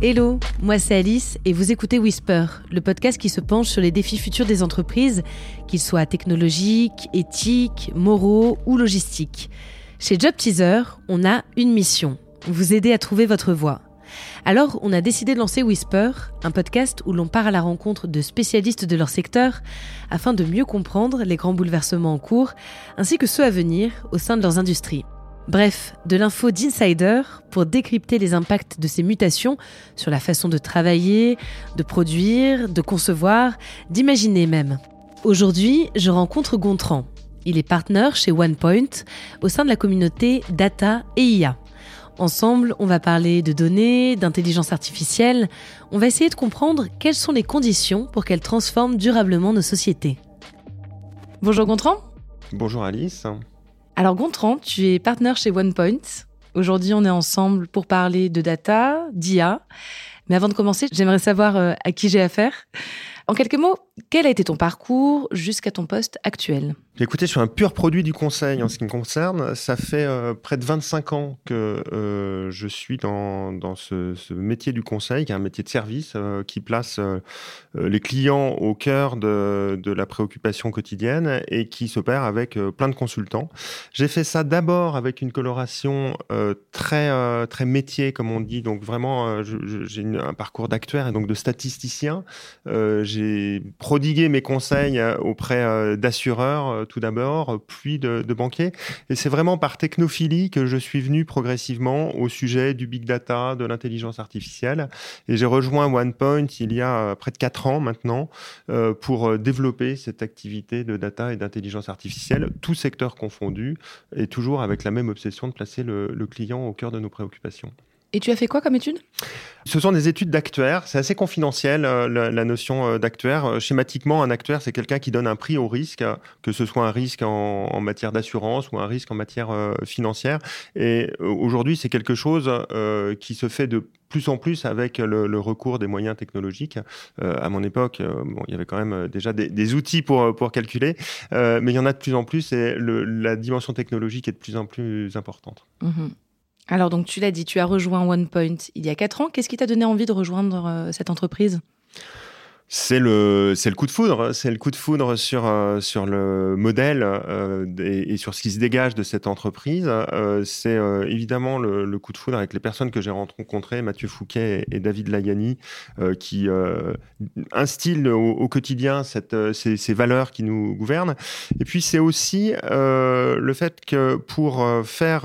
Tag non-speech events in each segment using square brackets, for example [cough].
Hello, moi c'est Alice et vous écoutez Whisper, le podcast qui se penche sur les défis futurs des entreprises, qu'ils soient technologiques, éthiques, moraux ou logistiques. Chez Job Teaser, on a une mission, vous aider à trouver votre voie. Alors, on a décidé de lancer Whisper, un podcast où l'on part à la rencontre de spécialistes de leur secteur afin de mieux comprendre les grands bouleversements en cours ainsi que ceux à venir au sein de leurs industries. Bref, de l'info d'insider pour décrypter les impacts de ces mutations sur la façon de travailler, de produire, de concevoir, d'imaginer même. Aujourd'hui, je rencontre Gontran. Il est partenaire chez OnePoint au sein de la communauté Data et IA. Ensemble, on va parler de données, d'intelligence artificielle. On va essayer de comprendre quelles sont les conditions pour qu'elles transforment durablement nos sociétés. Bonjour Gontran. Bonjour Alice. Alors Gontran, tu es partenaire chez OnePoint. Aujourd'hui, on est ensemble pour parler de data, d'IA. Mais avant de commencer, j'aimerais savoir euh, à qui j'ai affaire. En quelques mots, quel a été ton parcours jusqu'à ton poste actuel? Écoutez, je suis un pur produit du conseil en ce qui me concerne. Ça fait euh, près de 25 ans que euh, je suis dans, dans ce, métier du conseil, qui est un métier de service euh, qui place les clients au cœur de, de, la préoccupation quotidienne et qui s'opère avec plein de consultants. J'ai fait ça d'abord avec une coloration très, très métier, comme on dit. Donc vraiment, j'ai un parcours d'actuaire et donc de statisticien. j'ai prodigué mes conseils auprès d'assureurs tout d'abord, puis de, banquier. Et c'est vraiment par technophilie que je suis venu progressivement au sujet du big data, de l'intelligence artificielle. Et j'ai rejoint OnePoint il y a près de quatre ans maintenant euh, pour développer cette activité de data et d'intelligence artificielle, tout secteur confondu, et toujours avec la même obsession de placer le client au cœur de nos préoccupations. Et tu as fait quoi comme étude? Ce sont des études d'actuaire. C'est assez confidentiel, euh, la, notion euh, d'actuaire. Euh, schématiquement, un actuaire, c'est quelqu'un qui donne un prix au risque, que ce soit un risque en, matière d'assurance ou un risque en matière financière. Et aujourd'hui, c'est quelque chose qui se fait de plus en plus avec le, recours des moyens technologiques. à mon époque, bon, il y avait quand même déjà des, outils pour, pour calculer, mais il y en a de plus en plus et le, la dimension technologique est de plus en plus importante. Mmh alors donc tu l'as dit, tu as rejoint OnePoint il y a quatre ans. Qu'est-ce qui t'a donné envie de rejoindre euh, cette entreprise? C'est le c'est le coup de foudre, c'est le coup de foudre sur euh, sur le modèle euh, et, sur ce qui se dégage de cette entreprise. Euh, c'est évidemment le, coup de foudre avec les personnes que j'ai rencontrées, Mathieu Fouquet et, David Layani, qui instillent au, quotidien ces, valeurs qui nous gouvernent. Et puis c'est aussi le fait que pour faire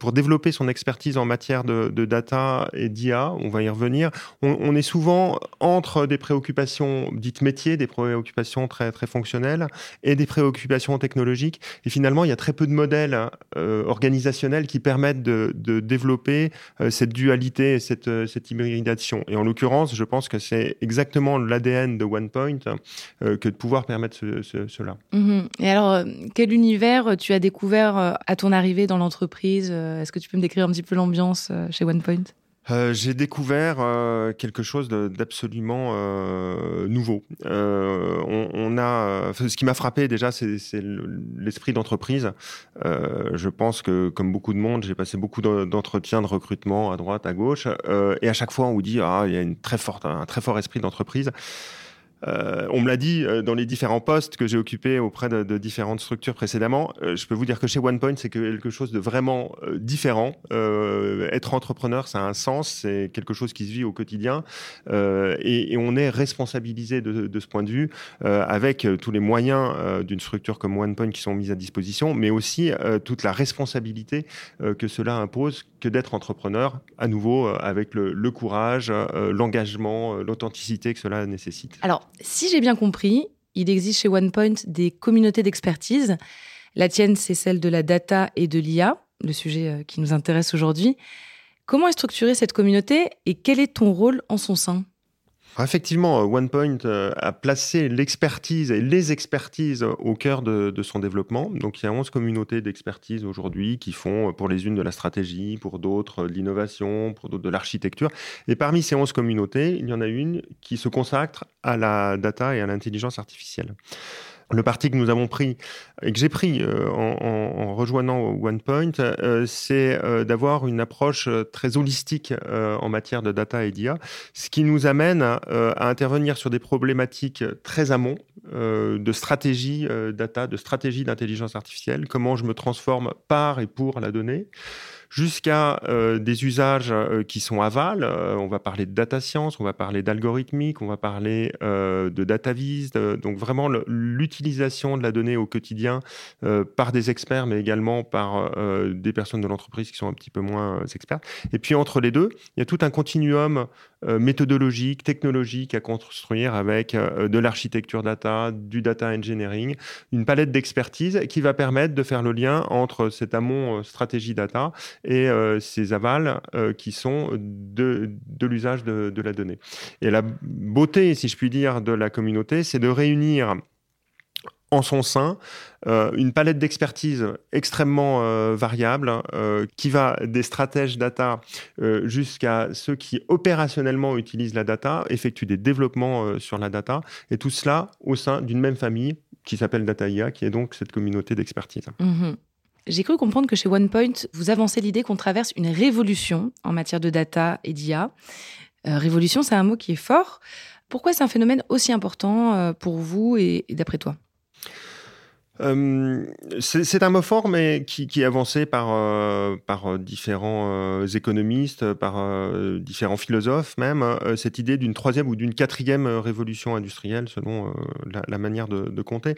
pour développer son expertise en matière de, data et d'IA, on va y revenir. On est souvent entre des préoccupations dites métiers, des préoccupations très, très fonctionnelles et des préoccupations technologiques. Et finalement, il y a très peu de modèles euh, organisationnels qui permettent de, développer euh, cette dualité et cette, euh, cette hybridation. Et en l'occurrence, je pense que c'est exactement l'ADN de OnePoint que de pouvoir permettre cela. Mhm. Et alors, quel univers tu as découvert à ton arrivée dans l'entreprise? Est-ce que tu peux me décrire un petit peu l'ambiance chez OnePoint? Euh, j'ai découvert euh, quelque chose d'absolument euh, nouveau. On, a, ce qui m'a frappé déjà, c'est l'esprit d'entreprise. je pense que, comme beaucoup de monde, j'ai passé beaucoup d'entretiens de recrutement à droite, à gauche, et à chaque fois on vous dit ah il y a une très forte, un très fort esprit d'entreprise. Euh, on me l'a dit euh, dans les différents postes que j'ai occupés auprès de, différentes structures précédemment. Euh, je peux vous dire que chez OnePoint, c'est quelque chose de vraiment différent. être entrepreneur, ça a un sens, c'est quelque chose qui se vit au quotidien et, on est responsabilisé de, ce point de vue avec tous les moyens d'une structure comme OnePoint qui sont mis à disposition, mais aussi toute la responsabilité que cela impose que d'être entrepreneur, à nouveau avec le, courage, l'engagement, l'authenticité que cela nécessite. Si j'ai bien compris, il existe chez OnePoint des communautés d'expertise. La tienne, c'est celle de la data et de l'IA, le sujet euh, qui nous intéresse aujourd'hui. Comment est structurée cette communauté et quel est ton rôle en son sein? Effectivement, euh, OnePoint euh, a placé l'expertise et les expertises au cœur de, son développement. Donc il y a 11 communautés d'expertise aujourd'hui qui font pour les unes de la stratégie, pour d'autres de l'innovation, pour d'autres de l'architecture. Et parmi ces 11 communautés, il y en a une qui se consacre à la data et à l'intelligence artificielle. Le parti que nous avons pris et que j'ai pris euh, en, rejoignant OnePoint, euh, c'est euh, d'avoir une approche très holistique en matière de data et d'IA, ce qui nous amène à, intervenir sur des problématiques très amont de stratégie data, de stratégie d'intelligence artificielle, comment je me transforme par et pour la donnée jusqu'à euh, des usages euh, qui sont aval. Euh, on va parler de data science, on va parler d'algorithmique, on va parler de data vis, donc vraiment l'utilisation de la donnée au quotidien par des experts, mais également par des personnes de l'entreprise qui sont un petit peu moins expertes. Et puis entre les deux, il y a tout un continuum méthodologique, technologique à construire avec de l'architecture data, du data engineering, une palette d'expertise qui va permettre de faire le lien entre cet amont stratégie data et euh, ces avals euh, qui sont de, l'usage de, la donnée. Et la beauté, si je puis dire, de la communauté, c'est de réunir en son sein euh, une palette d'expertise extrêmement variable qui va des stratèges data jusqu'à ceux qui opérationnellement utilisent la data, effectuent des développements sur la data, et tout cela au sein d'une même famille qui s'appelle DataIA, qui est donc cette communauté d'expertise. Mmh j'ai cru comprendre que chez OnePoint, vous avancez l'idée qu'on traverse une révolution en matière de data et d'IA. Euh, révolution, c'est un mot qui est fort. Pourquoi c'est un phénomène aussi important euh, pour vous et d'après toi? Euh, c'est un mot fort, mais qui, est avancé par, euh, par euh, différents économistes, par différents philosophes même, cette idée d'une troisième ou d'une quatrième révolution industrielle, selon la, manière de, de, compter.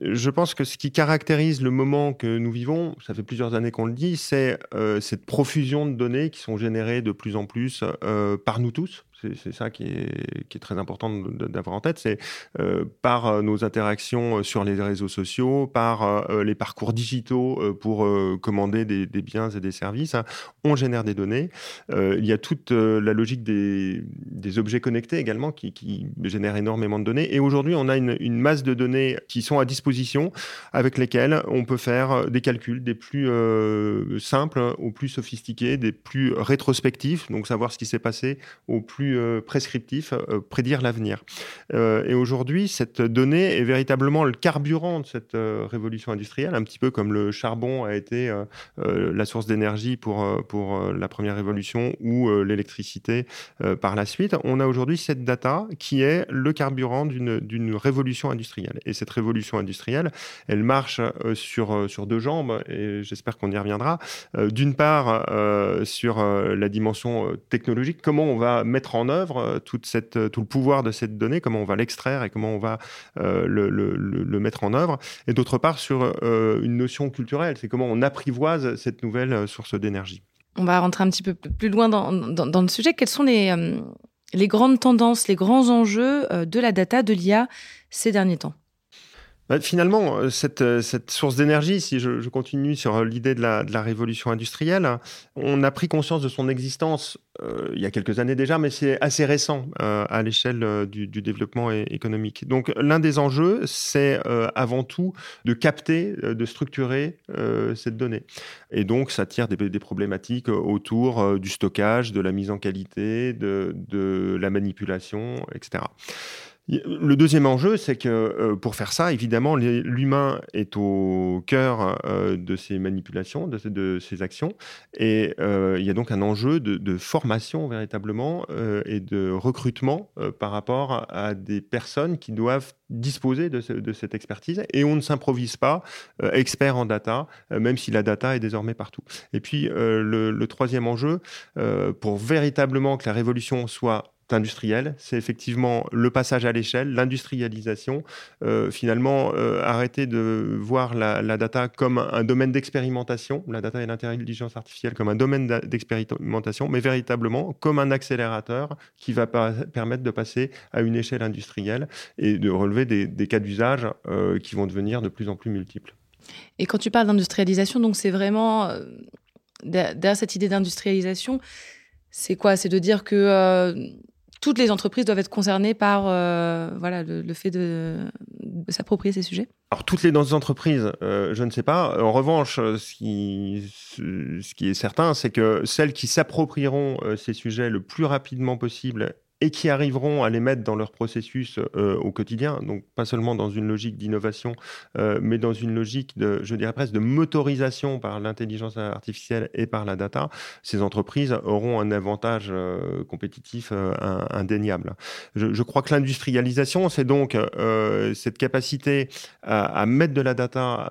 Je pense que ce qui caractérise le moment que nous vivons, ça fait plusieurs années qu'on le dit, c'est cette profusion de données qui sont générées de plus en plus par nous tous, c'est ça qui est, très important d'avoir en tête. C'est euh, par euh, nos interactions euh, sur les réseaux sociaux, par les parcours digitaux pour commander des, biens et des services, hein, on génère des données. il y a toute la logique des, objets connectés également qui, qui, génèrent énormément de données. Et aujourd'hui, on a une, une, masse de données qui sont à disposition avec lesquelles on peut faire des calculs des plus simples aux plus sophistiqués, des plus rétrospectifs, donc savoir ce qui s'est passé au plus euh, prescriptif, euh, prédire l'avenir. Euh, et aujourd'hui, cette donnée est véritablement le carburant de cette révolution industrielle, un petit peu comme le charbon a été la source d'énergie pour, pour la première révolution ou l'électricité par la suite. On a aujourd'hui cette data qui est le carburant d'une révolution industrielle. Et cette révolution industrielle, elle marche sur, sur deux jambes, et j'espère qu'on y reviendra. D'une part, sur la dimension technologique, comment on va mettre en en œuvre euh, euh, tout le pouvoir de cette donnée, comment on va l'extraire et comment on va euh, le, mettre en œuvre. Et d'autre part, sur une notion culturelle, c'est comment on apprivoise cette nouvelle source d'énergie. On va rentrer un petit peu plus loin dans, le sujet. Quelles sont les, les grandes tendances, les grands enjeux de la data, de l'IA ces derniers temps? Finalement, euh, euh, cette, source d'énergie, si je, continue sur l'idée de la, révolution industrielle, on a pris conscience de son existence euh, il y a quelques années déjà, mais c'est assez récent à l'échelle du, développement économique. Donc l'un des enjeux, c'est avant tout de capter, de structurer cette donnée. Et donc ça tire des, problématiques autour du stockage, de la mise en qualité, de la manipulation, etc. Le deuxième enjeu, c'est que euh, pour faire ça, évidemment, l'humain est au cœur euh, de ces manipulations, de, ces actions. Et euh, il y a donc un enjeu de, formation véritablement et de recrutement par rapport à des personnes qui doivent disposer de, cette expertise. Et on ne s'improvise pas expert en data, même si la data est désormais partout. Et puis, le, troisième enjeu, pour véritablement que la révolution soit industriel, c'est effectivement le passage à l'échelle, l'industrialisation, euh, finalement euh, arrêter de voir la, data comme un domaine d'expérimentation, la data et l'intelligence artificielle comme un domaine d'expérimentation, mais véritablement comme un accélérateur qui va permettre de passer à une échelle industrielle et de relever des, cas d'usage euh, qui vont devenir de plus en plus multiples. Et quand tu parles d'industrialisation, donc c'est vraiment derrière cette idée d'industrialisation, c'est quoi? C'est de dire que toutes les entreprises doivent être concernées par euh, voilà, le, fait de, s'approprier ces sujets Alors, toutes les entreprises, euh, je ne sais pas. En revanche, ce qui, ce qui est certain, c'est que celles qui s'approprieront euh, ces sujets le plus rapidement possible et qui arriveront à les mettre dans leur processus euh, au quotidien, donc pas seulement dans une logique d'innovation, euh, mais dans une logique de, je dirais presque, de motorisation par l'intelligence artificielle et par la data, ces entreprises auront un avantage euh, compétitif indéniable. Je, crois que l'industrialisation, c'est donc cette capacité à mettre de la data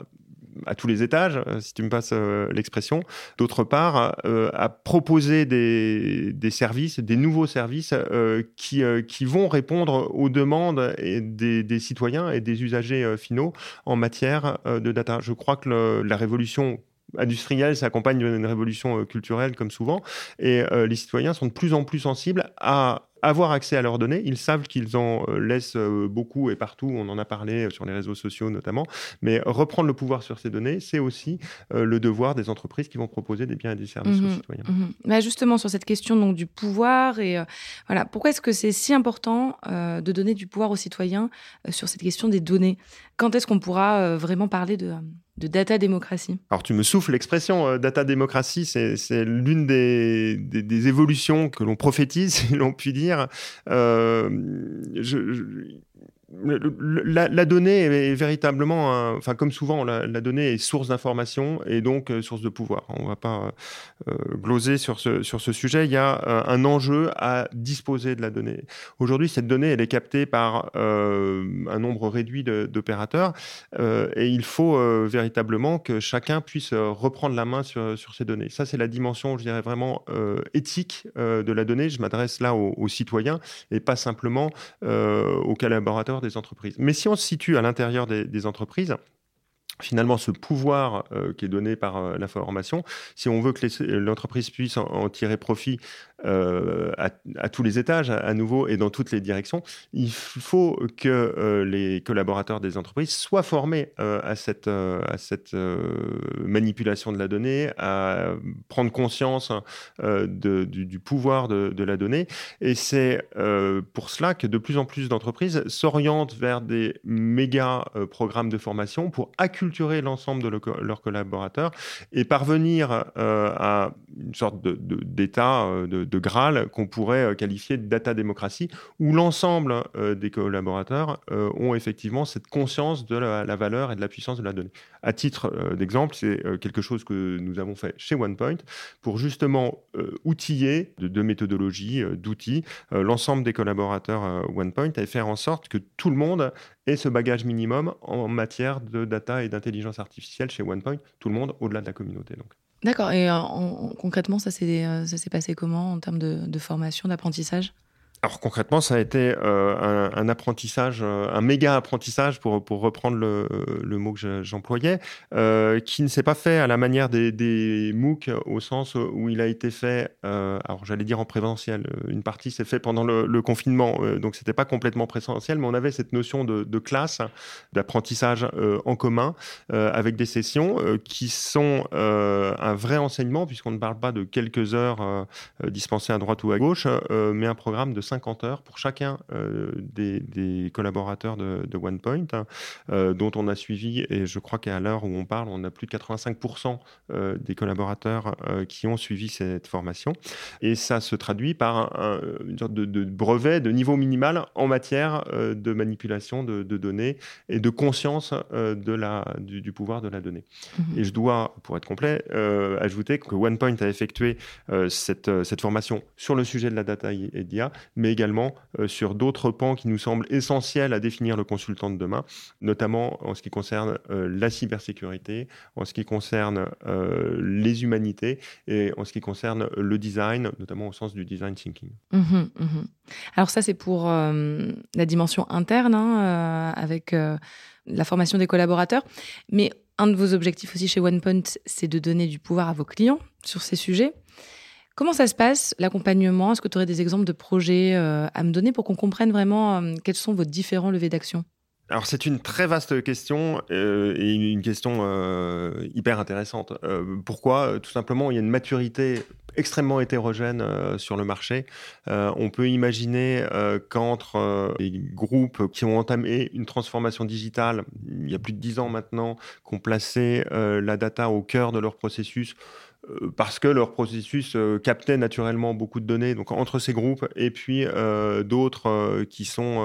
à tous les étages, euh, si tu me passes euh, l'expression. D'autre part, euh, à proposer des, services, des nouveaux services qui, vont répondre aux demandes des, des citoyens et des usagers finaux en matière de data. Je crois que la révolution industrielle s'accompagne d'une révolution culturelle comme souvent et les citoyens sont de plus en plus sensibles à avoir accès à leurs données. Ils savent qu'ils en euh, laissent euh, beaucoup et partout. On en a parlé sur les réseaux sociaux notamment. Mais reprendre le pouvoir sur ces données, c'est aussi euh, le devoir des entreprises qui vont proposer des biens et des services aux mhm, citoyens. Mhm. Bah, justement, sur cette question donc, du pouvoir, et voilà, pourquoi est-ce que c'est si important de donner du pouvoir aux citoyens sur cette question des données? Quand est-ce qu'on pourra vraiment parler de de data démocratie Alors tu me souffles l'expression euh, data démocratie, c'est l'une des, évolutions que l'on prophétise, [laughs] si l'on peut dire. Euh, la, donnée est véritablement, enfin comme souvent, la, donnée est source d'information et donc euh, source de pouvoir. On ne va pas euh, gloser sur ce, sujet. Il y a euh, un enjeu à disposer de la donnée. Aujourd'hui, cette donnée, elle est captée par un nombre réduit d'opérateurs et il faut véritablement que chacun puisse reprendre la main sur, sur ces données. Ça, c'est la dimension, je dirais, vraiment éthique de la donnée. Je m'adresse là aux, citoyens et pas simplement aux collaborateurs des entreprises. Mais si on se situe à l'intérieur des, entreprises, finalement ce pouvoir euh, qui est donné par euh, l'information, si on veut que l'entreprise puisse en, tirer profit euh, à, tous les étages, à, nouveau, et dans toutes les directions, il faut que euh, les collaborateurs des entreprises soient formés euh, à cette, à cette manipulation de la donnée, à prendre conscience du, pouvoir de, la donnée. Et c'est pour cela que de plus en plus d'entreprises s'orientent vers des méga programmes de formation pour acculturer l'ensemble de leurs collaborateurs et parvenir à une sorte d'état de, de Graal qu'on pourrait euh, qualifier de data démocratie, où l'ensemble euh, des collaborateurs euh, ont effectivement cette conscience de la, valeur et de la puissance de la donnée. À titre d'exemple, c'est quelque chose que nous avons fait chez OnePoint pour justement outiller de, méthodologies, d'outils, l'ensemble des collaborateurs OnePoint et faire en sorte que tout le monde ait ce bagage minimum en matière de data et d'intelligence artificielle chez OnePoint, tout le monde au-delà de la communauté. Donc. D'accord. Et euh, concrètement, ça s'est euh, passé comment en termes de formation, d'apprentissage? Alors concrètement, ça a été euh, un, apprentissage, euh, un méga apprentissage pour, pour reprendre le, le mot que j'employais, euh, qui ne s'est pas fait à la manière des, des, MOOC au sens où il a été fait, alors j'allais dire en présentiel, une partie s'est fait pendant le, confinement, donc c'était pas complètement présentiel, mais on avait cette notion de, de classe, d'apprentissage en commun, avec des sessions qui sont un vrai enseignement, puisqu'on ne parle pas de quelques heures dispensées à droite ou à gauche, mais un programme de 50 heures pour chacun euh, des, collaborateurs de, OnePoint, hein, euh, dont on a suivi, et je crois qu'à l'heure où on parle, on a plus de 85% euh, des collaborateurs qui ont suivi cette formation. Et ça se traduit par une sorte de, brevet de niveau minimal en matière de manipulation de, données et de conscience de la, du, pouvoir de la donnée. Mmh. Et je dois, pour être complet, ajouter que OnePoint a effectué cette, cette formation sur le sujet de la data et d'IA, mais également euh, sur d'autres pans qui nous semblent essentiels à définir le consultant de demain, notamment en ce qui concerne euh, la cybersécurité, en ce qui concerne euh, les humanités et en ce qui concerne le design, notamment au sens du design thinking. Mmh mmh Alors ça, c'est pour la dimension interne, hein, avec la formation des collaborateurs, mais un de vos objectifs aussi chez OnePoint, c'est de donner du pouvoir à vos clients sur ces sujets. Comment ça se passe, l'accompagnement? Est-ce que tu aurais des exemples de projets euh, à me donner pour qu'on comprenne vraiment euh, quels sont vos différents levées d'action? Alors c'est une très vaste question euh, et une question hyper intéressante. pourquoi? Tout simplement, il y a une maturité extrêmement hétérogène sur le marché. on peut imaginer qu'entre les groupes qui ont entamé une transformation digitale il y a plus de dix ans maintenant, qui ont placé la data au cœur de leur processus, parce que leur processus euh, captait naturellement beaucoup de données. Donc entre ces groupes et puis euh, d'autres qui sont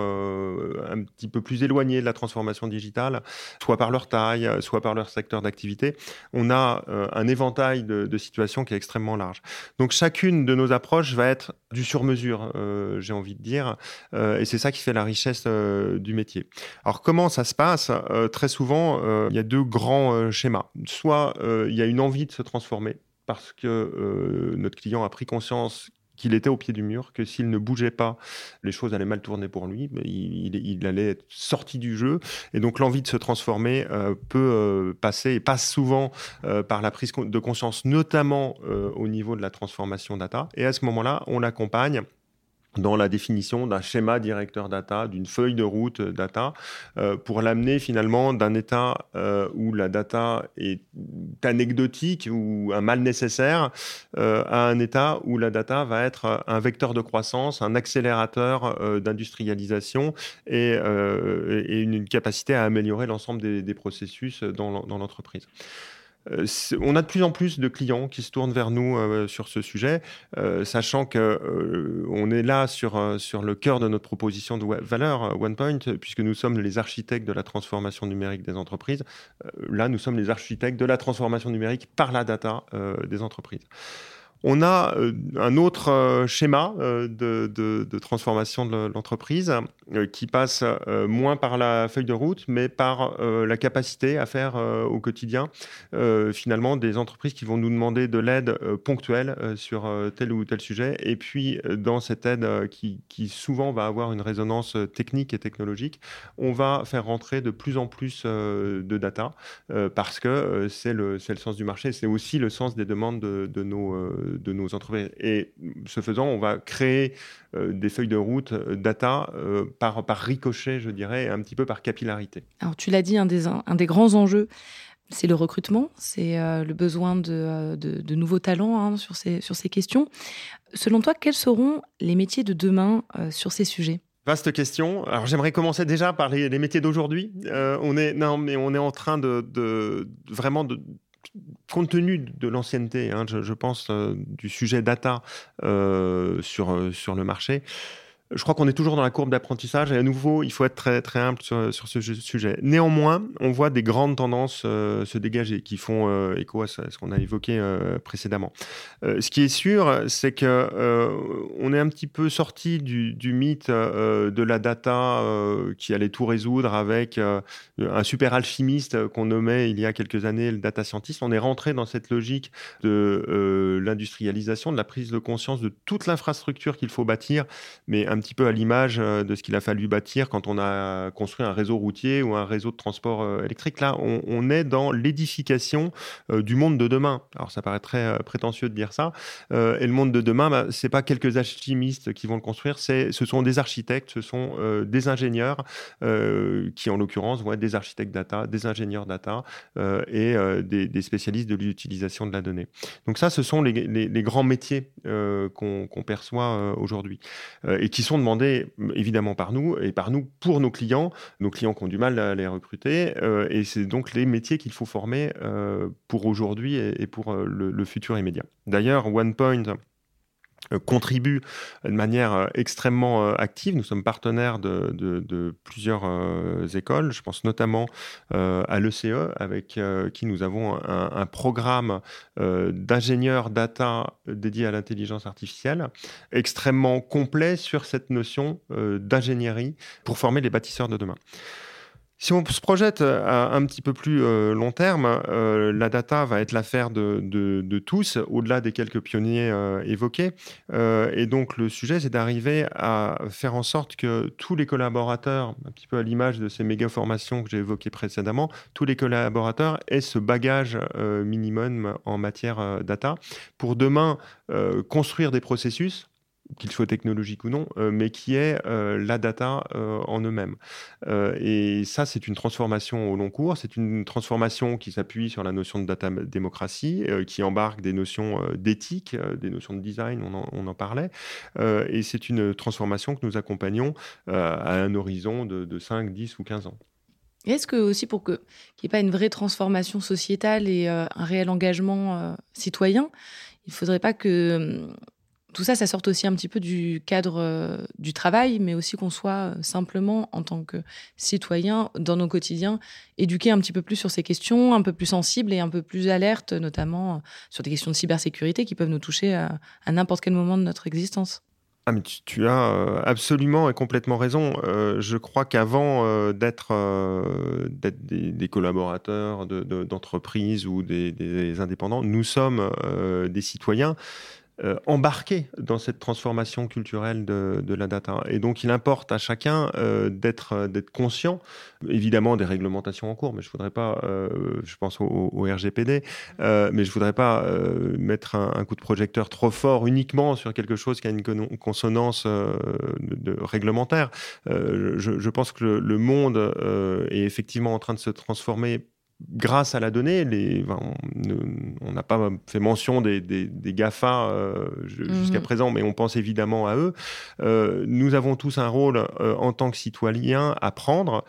un petit peu plus éloignés de la transformation digitale, soit par leur taille, soit par leur secteur d'activité, on a un éventail de, situations qui est extrêmement large. Donc chacune de nos approches va être du sur-mesure, j'ai envie de dire, et c'est ça qui fait la richesse du métier. Alors comment ça se passe? Très souvent, il y a deux grands schémas. Soit il y a une envie de se transformer parce que euh, notre client a pris conscience qu'il était au pied du mur, que s'il ne bougeait pas, les choses allaient mal tourner pour lui, il, allait être sorti du jeu. Et donc l'envie de se transformer euh, peut euh, passer, et passe souvent par la prise de conscience, notamment au niveau de la transformation data. Et à ce moment-là, on l'accompagne dans la définition d'un schéma directeur data, d'une feuille de route data, euh, pour l'amener finalement d'un état euh, où la data est anecdotique ou un mal nécessaire euh, à un état où la data va être un vecteur de croissance, un accélérateur d'industrialisation et, une capacité à améliorer l'ensemble des, processus dans l'entreprise. Euh, on a de plus en plus de clients qui se tournent vers nous euh, sur ce sujet, euh, sachant que on est là sur, sur le cœur de notre proposition de valeur OnePoint, puisque nous sommes les architectes de la transformation numérique des entreprises. là, nous sommes les architectes de la transformation numérique par la data des entreprises. On a euh, un autre euh, schéma euh, de, transformation de l'entreprise qui passe moins par la feuille de route, mais par la capacité à faire au quotidien finalement des entreprises qui vont nous demander de l'aide ponctuelle sur tel ou tel sujet. Et puis dans cette aide qui, souvent va avoir une résonance technique et technologique, on va faire rentrer de plus en plus de data parce que c'est le, sens du marché, c'est aussi le sens des demandes de, de nos de nos entreprises. Et ce faisant, on va créer euh, des feuilles de route euh, data euh, par, par ricochet, je dirais, un petit peu par capillarité. Alors, tu l'as dit, un des, un des grands enjeux, c'est le recrutement, c'est le besoin de, de, nouveaux talents hein, sur, ces, sur ces questions. Selon toi, quels seront les métiers de demain sur ces sujets? Vaste question. Alors j'aimerais commencer déjà par les, métiers d'aujourd'hui. on est non mais on est en train de, de vraiment de compte tenu de l'ancienneté, hein, je, pense, euh, du sujet data euh, euh, sur le marché, je crois qu'on est toujours dans la courbe d'apprentissage et à nouveau, il faut être très, très humble sur, sur ce sujet. Néanmoins, on voit des grandes tendances euh, se dégager qui font euh, écho à ce, qu'on a évoqué euh, précédemment. ce qui est sûr, c'est que on est un petit peu sorti du, du mythe de la data qui allait tout résoudre avec un super alchimiste qu'on nommait il y a quelques années le data scientist. On est rentré dans cette logique de l'industrialisation, de la prise de conscience de toute l'infrastructure qu'il faut bâtir, mais un petit peu à l'image euh, de ce qu'il a fallu bâtir quand on a construit un réseau routier ou un réseau de transport euh, électrique. Là, on, est dans l'édification euh, du monde de demain. Alors, ça paraît très prétentieux de dire ça. et le monde de demain, bah, c'est pas quelques alchimistes qui vont le construire, c'est, ce sont des architectes, ce sont des ingénieurs qui, en l'occurrence, vont être des architectes data, des ingénieurs data et des, spécialistes de l'utilisation de la donnée. Donc ça, ce sont les, grands métiers qu'on, perçoit aujourd'hui et qui sont demandés évidemment par nous et par nous pour nos clients, nos clients qui ont du mal à les recruter. Euh, et c'est donc les métiers qu'il faut former euh, pour aujourd'hui et, pour euh, le, futur immédiat. D'ailleurs, OnePoint contribue de manière euh, extrêmement euh, active. Nous sommes partenaires de, plusieurs écoles. Je pense notamment à l'ECE, avec qui nous avons un, programme d'ingénieurs data dédié à l'intelligence artificielle, extrêmement complet sur cette notion d'ingénierie pour former les bâtisseurs de demain. Si on se projette euh, à un petit peu plus euh, long terme, euh, la data va être l'affaire de, tous, au-delà des quelques pionniers évoqués. et donc le sujet, c'est d'arriver à faire en sorte que tous les collaborateurs, un petit peu à l'image de ces méga formations que j'ai évoquées précédemment, tous les collaborateurs aient ce bagage minimum en matière data pour demain construire des processus qu'il soit technologique ou non, euh, mais qui est euh, la data euh, en eux-mêmes. et ça, c'est une transformation au long cours. C'est une transformation qui s'appuie sur la notion de data démocratie, qui embarque des notions d'éthique, des notions de design, on en, parlait. et c'est une transformation que nous accompagnons à un horizon de, de 5, 10 ou 15 ans. Est-ce que aussi pour qu'il n'y ait pas une vraie transformation sociétale et un réel engagement citoyen, il ne faudrait pas que hum, tout ça, ça sorte aussi un petit peu du cadre euh, du travail, mais aussi qu'on soit euh, simplement, en tant que citoyen, dans nos quotidiens, éduqués un petit peu plus sur ces questions, un peu plus sensibles et un peu plus alertes, notamment euh, sur des questions de cybersécurité qui peuvent nous toucher à, n'importe quel moment de notre existence. Ah, mais tu, as absolument et complètement raison. je crois qu'avant d'être des, collaborateurs d'entreprises ou des, indépendants, nous sommes des citoyens euh, embarqué dans cette transformation culturelle de, la data. Et donc, il importe à chacun euh, d'être euh, d'être conscient, évidemment, des réglementations en cours, mais je voudrais pas, je pense au, RGPD, mais je voudrais pas mettre un, coup de projecteur trop fort uniquement sur quelque chose qui a une consonance réglementaire. Je, pense que le monde est effectivement en train de se transformer grâce à la donnée, les, on n'a pas fait mention des, GAFA euh, jusqu'à mhm. présent, mais on pense évidemment à eux. Euh, nous avons tous un rôle euh, en tant que citoyens à prendre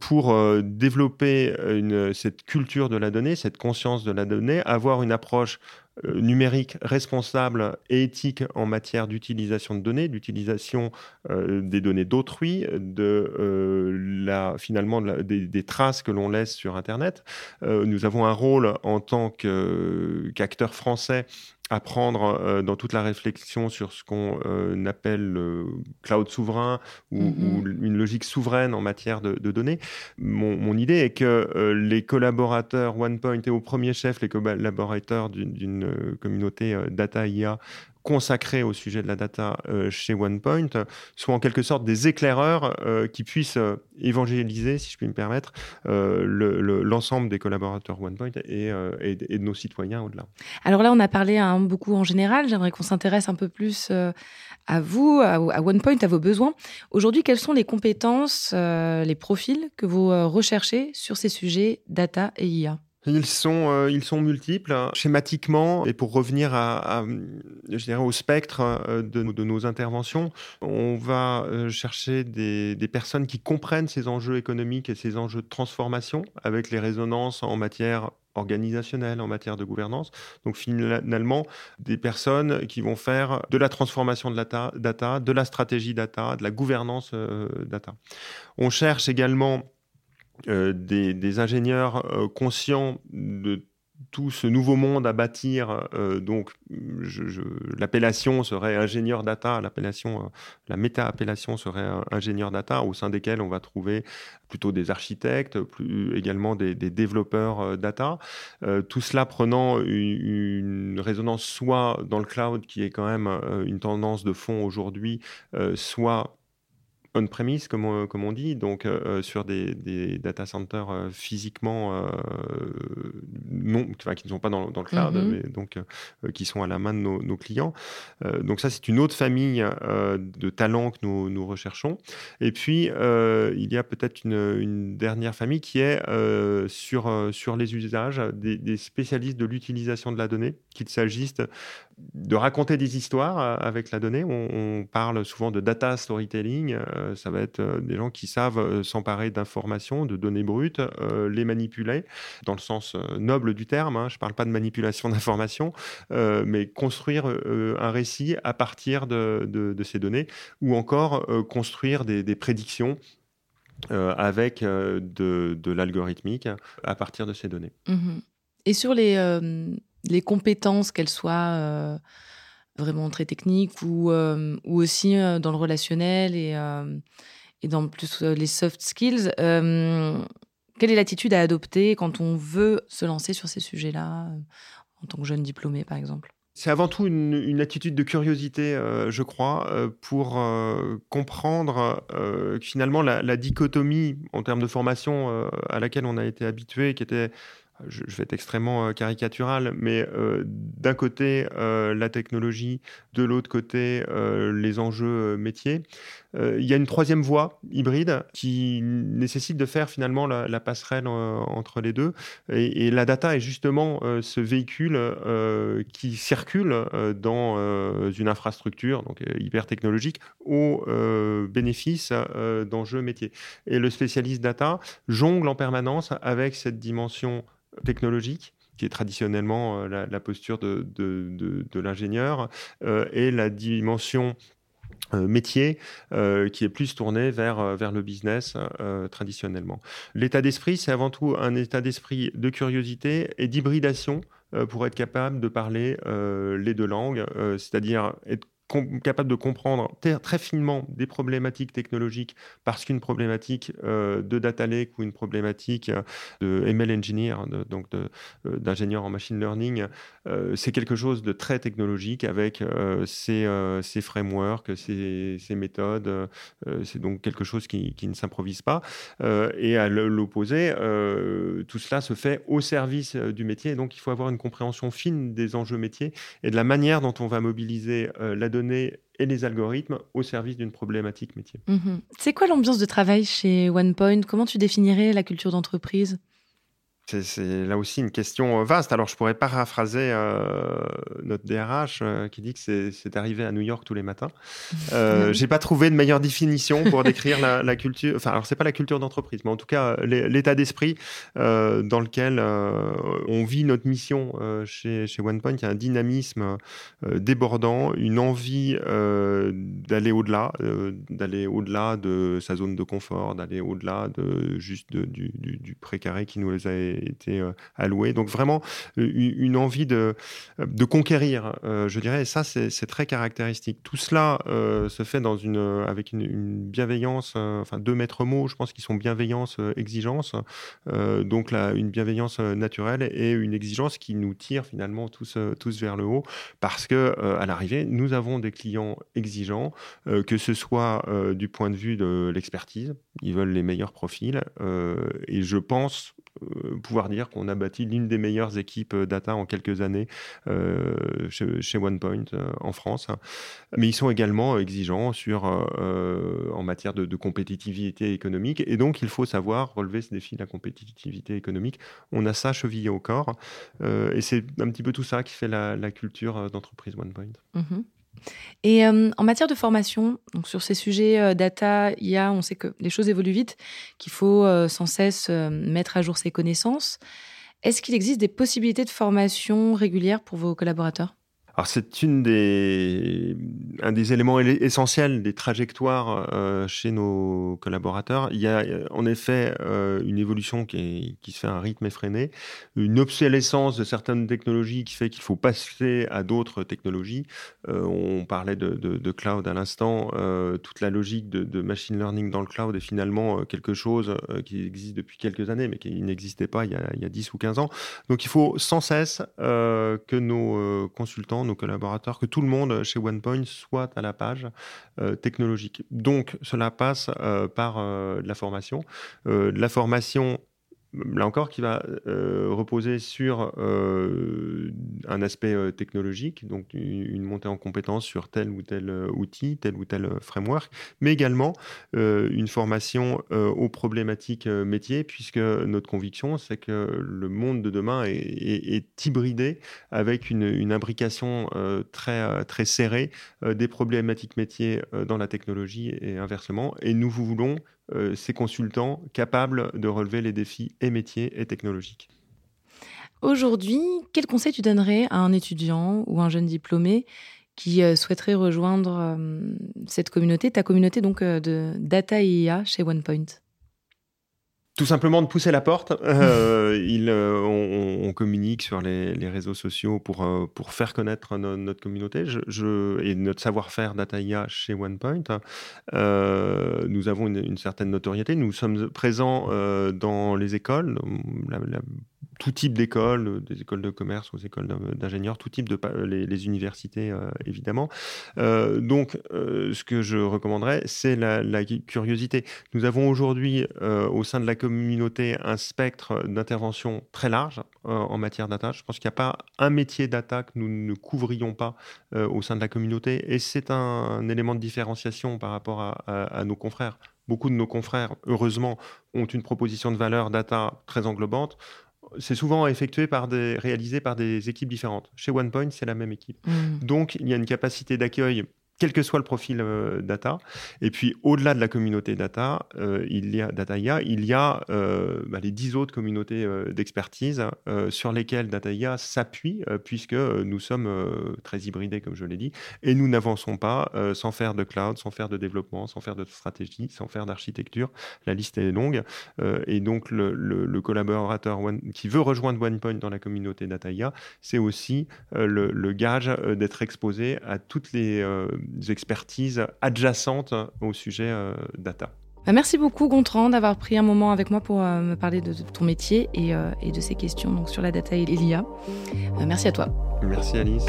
pour développer cette culture de la donnée, cette conscience de la donnée, avoir une approche numérique responsable et éthique en matière d'utilisation de données, d'utilisation euh, des données d'autrui, de euh, la, finalement des, traces que l'on laisse sur Internet. nous avons un rôle en tant qu'acteur français à prendre euh, dans toute la réflexion sur ce qu'on euh, appelle le cloud souverain ou, mm-hmm. une logique souveraine en matière de, données. Mon, idée est que euh, les collaborateurs OnePoint et au premier chef les collaborateurs d'une communauté data IA consacrés au sujet de la data euh, chez OnePoint soient en quelque sorte des éclaireurs euh, qui puissent euh, évangéliser, si je puis me permettre, l'ensemble des collaborateurs OnePoint et, et, de nos citoyens au-delà. Alors là, on a parlé hein, beaucoup en général. J'aimerais qu'on s'intéresse un peu plus à vous, à, à, OnePoint, à vos besoins. Aujourd'hui, quelles sont les compétences, les profils que vous recherchez sur ces sujets data et IA ils sont, euh, ils sont multiples. Schématiquement, et pour revenir à, je dirais au spectre euh, de, de, nos interventions, on va euh, chercher des, des, personnes qui comprennent ces enjeux économiques et ces enjeux de transformation avec les résonances en matière organisationnelle, en matière de gouvernance. Donc finalement, des personnes qui vont faire de la transformation de la data, de la stratégie data, de la gouvernance data. On cherche également euh, des, ingénieurs euh, conscients de tout ce nouveau monde à bâtir. Euh, donc, l'appellation serait ingénieur data, l'appellation, la méta-appellation serait ingénieur data, au sein desquels on va trouver plutôt des architectes, plus, également des, développeurs data. tout cela prenant une, une, résonance soit dans le cloud, qui est quand même une tendance de fond aujourd'hui, soit on-premise, comme, on, comme on dit, donc euh, euh, sur des, data centers euh, physiquement non, qui ne sont pas dans, le cloud, mm-hmm. mais donc qui sont à la main de nos, clients. donc ça, c'est une autre famille de talents que nous, nous recherchons. Et puis, il y a peut-être une, dernière famille qui est sur, sur les usages, des, des spécialistes de l'utilisation de la donnée, qu'il s'agisse de raconter des histoires euh, avec la donnée. On, parle souvent de data storytelling. Euh, ça va être euh, des gens qui savent s'emparer d'informations, de données brutes, les manipuler dans le sens noble du terme. Hein. Je ne parle pas de manipulation [laughs] d'informations, mais construire un récit à partir de, ces données ou encore construire des, prédictions avec de, l'algorithmique à partir de ces données. Mmh Et sur les, les compétences, qu'elles soient euh, vraiment très techniques ou, euh, aussi euh, dans le relationnel et, dans plus les soft skills. quelle est l'attitude à adopter quand on veut se lancer sur ces sujets-là, en tant que jeune diplômé, par exemple? C'est avant tout une, attitude de curiosité, je crois, pour comprendre finalement la, la, dichotomie en termes de formation à laquelle on a été habitué, qui était je, vais être extrêmement euh, caricatural, mais euh, d'un côté euh, la technologie, de l'autre côté les enjeux métiers. Il y a une troisième voie hybride qui nécessite de faire finalement la, passerelle entre les deux. Et, la data est justement ce véhicule qui circule dans une infrastructure donc hyper technologique au bénéfice d'enjeux métiers. Et le spécialiste data jongle en permanence avec cette dimension technologique qui est traditionnellement euh, la, posture de, l'ingénieur, euh, et la dimension euh, métier qui est plus tournée vers, vers le business traditionnellement. L'état d'esprit, c'est avant tout un état d'esprit de curiosité et d'hybridation pour être capable de parler les deux langues, c'est-à-dire être capable de comprendre très finement des problématiques technologiques parce qu'une problématique euh, de data lake ou une problématique euh, de ML engineer, donc euh, d'ingénieur en machine learning, c'est quelque chose de très technologique avec ses, ses, frameworks, ses, méthodes. c'est donc quelque chose qui, qui ne s'improvise pas. et à l'opposé, tout cela se fait au service du métier. Et donc, il faut avoir une compréhension fine des enjeux métiers et de la manière dont on va mobiliser la et les algorithmes au service d'une problématique métier. Mhm. C'est quoi l'ambiance de travail chez OnePoint Comment tu définirais la culture d'entreprise? C'est là aussi une question euh, vaste. Alors, je pourrais paraphraser euh, notre DRH euh, qui dit que c'est arrivé à New York tous les matins. [laughs] Euh, J'ai pas trouvé de meilleure définition pour décrire la, culture. Enfin, alors c'est pas la culture d'entreprise, mais en tout cas l'état d'esprit dans lequel on vit notre mission chez, chez OnePoint. Il y a un dynamisme débordant, une envie d'aller au-delà, d'aller au-delà de sa zone de confort, d'aller au-delà de juste du, du, du précaré qui nous a été euh, alloué. Donc vraiment une envie de, de conquérir, euh, je dirais, et ça c'est très caractéristique. Tout cela euh, se fait dans une, avec une, bienveillance, enfin deux maîtres mots, je pense qu'ils sont bienveillance, exigence, donc là, une bienveillance naturelle et une exigence qui nous tire finalement tous, tous vers le haut, parce que à l'arrivée, nous avons des clients exigeants, que ce soit du point de vue de l'expertise, ils veulent les meilleurs profils, et je pense pouvoir dire qu'on a bâti l'une des meilleures équipes euh, data en quelques années euh, chez, OnePoint euh, en France. Mais ils sont également exigeants sur, en matière de, compétitivité économique. Et donc, il faut savoir relever ce défi de la compétitivité économique. On a ça chevillé au corps. et c'est un petit peu tout ça qui fait la, culture d'entreprise OnePoint. Mm-hmm. Et euh, en matière de formation, donc sur ces sujets euh, data, IA, on sait que les choses évoluent vite, qu'il faut euh, sans cesse mettre à jour ses connaissances. Est-ce qu'il existe des possibilités de formation régulière pour vos collaborateurs? Alors c'est une des, un des éléments essentiels des trajectoires euh, chez nos collaborateurs. Il y a en effet euh, une évolution qui, se fait à un rythme effréné, une obsolescence de certaines technologies qui fait qu'il faut passer à d'autres technologies. Euh, on parlait de, cloud à l'instant, toute la logique de, de, machine learning dans le cloud est finalement quelque chose qui existe depuis quelques années, mais qui n'existait pas il y, a, il y, a, 10 ou 15 ans. Donc il faut sans cesse que nos consultants nos collaborateurs, que tout le monde chez OnePoint soit à la page euh, technologique. Donc, cela passe euh, par euh, la formation. la formation là encore, qui va euh, reposer sur euh, un aspect euh, technologique, donc une, montée en compétence sur tel ou tel outil, tel ou tel framework, mais également une formation aux problématiques métiers, puisque notre conviction, c'est que le monde de demain est, hybridé avec une, imbrication très, très serrée des problématiques métiers dans la technologie et inversement. Et nous voulons euh, ces consultants capables de relever les défis et métiers et technologiques. Aujourd'hui, quel conseil tu donnerais à un étudiant ou un jeune diplômé qui euh, souhaiterait rejoindre euh, cette communauté, ta communauté donc de data et IA chez OnePoint tout simplement de pousser la porte. Euh, [laughs] il, euh, on, communique sur les, réseaux sociaux pour, euh, pour faire connaître notre communauté je, et notre savoir-faire DataIA chez OnePoint. nous avons une, certaine notoriété. Nous sommes présents dans les écoles. La, tout type d'écoles, des écoles de commerce aux écoles d'ingénieurs, tout type de les, universités évidemment. donc, ce que je recommanderais, c'est la, la, curiosité. Nous avons aujourd'hui au sein de la communauté un spectre d'intervention très large en matière data. Je pense qu'il n'y a pas un métier data que nous ne couvrions pas au sein de la communauté, et c'est un, élément de différenciation par rapport à nos confrères. Beaucoup de nos confrères, heureusement, ont une proposition de valeur data très englobante. C'est souvent effectué par des, réalisé par des équipes différentes. Chez OnePoint, c'est la même équipe. Mmh. Donc, il y a une capacité d'accueil quel que soit le profil euh, data. Et puis, au-delà de la communauté data, euh, il y a DataIA, il y a euh, bah, les dix autres communautés d'expertise sur lesquelles DataIA s'appuie, puisque nous sommes très hybridés, comme je l'ai dit, et nous n'avançons pas sans faire de cloud, sans faire de développement, sans faire de stratégie, sans faire d'architecture. La liste est longue. et donc, le, collaborateur qui veut rejoindre OnePoint dans la communauté DataIA, c'est aussi le, le, gage d'être exposé à toutes les expertises adjacentes au sujet euh, data. Bah, merci beaucoup Gontran d'avoir pris un moment avec moi pour euh, me parler de, ton métier et, euh, et, de ces questions donc, sur la data et l'IA. merci à toi. Merci Alice.